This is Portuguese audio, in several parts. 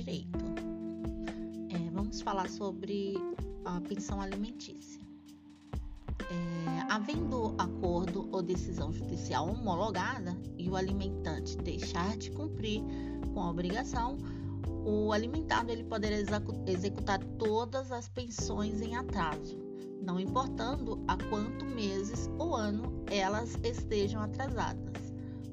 direito. É, vamos falar sobre a pensão alimentícia. É, havendo acordo ou decisão judicial homologada e o alimentante deixar de cumprir com a obrigação, o alimentado ele poderá executar todas as pensões em atraso, não importando a quanto meses ou ano elas estejam atrasadas.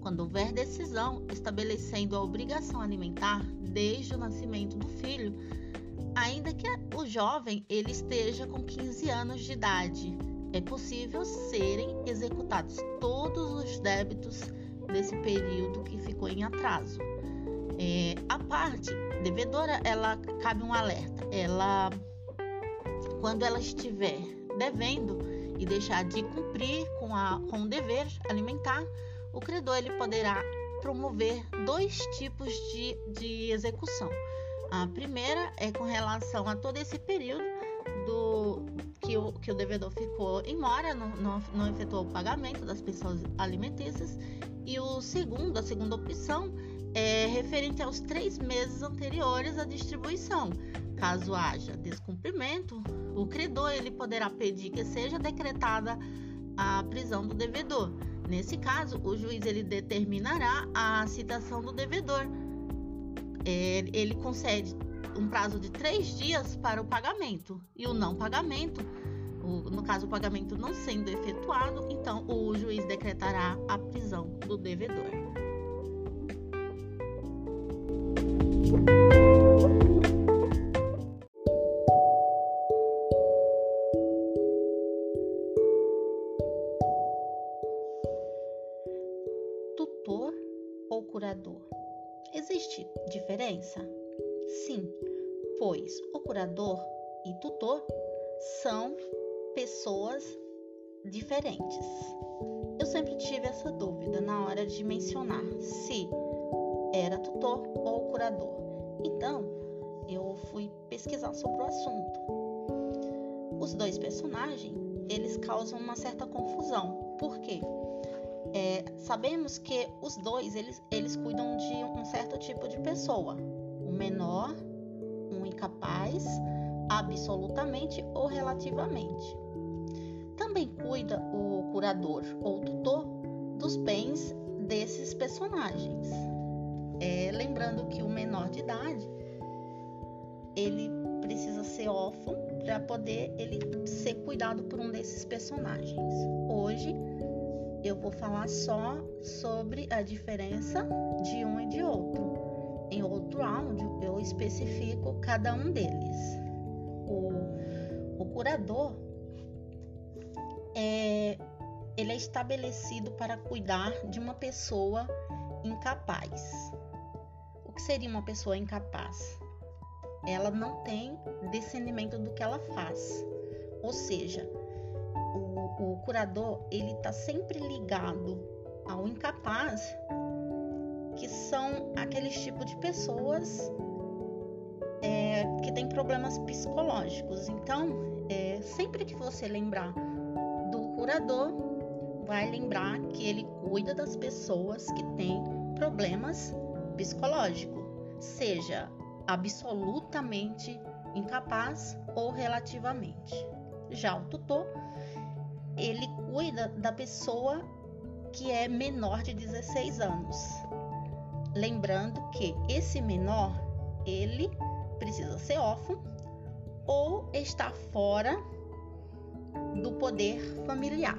Quando houver decisão estabelecendo a obrigação alimentar desde o nascimento do filho, ainda que o jovem ele esteja com 15 anos de idade, é possível serem executados todos os débitos desse período que ficou em atraso. É, a parte devedora, ela cabe um alerta. Ela, quando ela estiver devendo e deixar de cumprir com, a, com o dever alimentar, o credor ele poderá promover dois tipos de, de execução. A primeira é com relação a todo esse período do que o, que o devedor ficou em mora, não, não, não efetuou o pagamento das pensões alimentícias. E o segundo, a segunda opção, é referente aos três meses anteriores à distribuição. Caso haja descumprimento, o credor ele poderá pedir que seja decretada a prisão do devedor. Nesse caso, o juiz ele determinará a citação do devedor. É, ele concede um prazo de três dias para o pagamento e o não pagamento, o, no caso o pagamento não sendo efetuado, então o juiz decretará a prisão do devedor. Tutor ou curador? Existe diferença? Sim, pois o curador e tutor são pessoas diferentes. Eu sempre tive essa dúvida na hora de mencionar se era tutor ou curador. Então, eu fui pesquisar sobre o assunto. Os dois personagens, eles causam uma certa confusão. Por quê? É, sabemos que os dois, eles, eles cuidam de um certo tipo de pessoa. O menor, um incapaz, absolutamente ou relativamente. Também cuida o curador ou tutor dos bens desses personagens. É, lembrando que o menor de idade ele precisa ser órfão para poder ele ser cuidado por um desses personagens. Hoje eu vou falar só sobre a diferença de um e de outro. Em outro áudio eu especifico cada um deles. O, o curador é, ele é estabelecido para cuidar de uma pessoa incapaz que seria uma pessoa incapaz? Ela não tem discernimento do que ela faz. Ou seja, o, o curador ele está sempre ligado ao incapaz, que são aqueles tipos de pessoas é, que têm problemas psicológicos. Então, é, sempre que você lembrar do curador, vai lembrar que ele cuida das pessoas que têm problemas psicológico, seja absolutamente incapaz ou relativamente. Já o tutor, ele cuida da pessoa que é menor de 16 anos. Lembrando que esse menor, ele precisa ser órfão ou estar fora do poder familiar.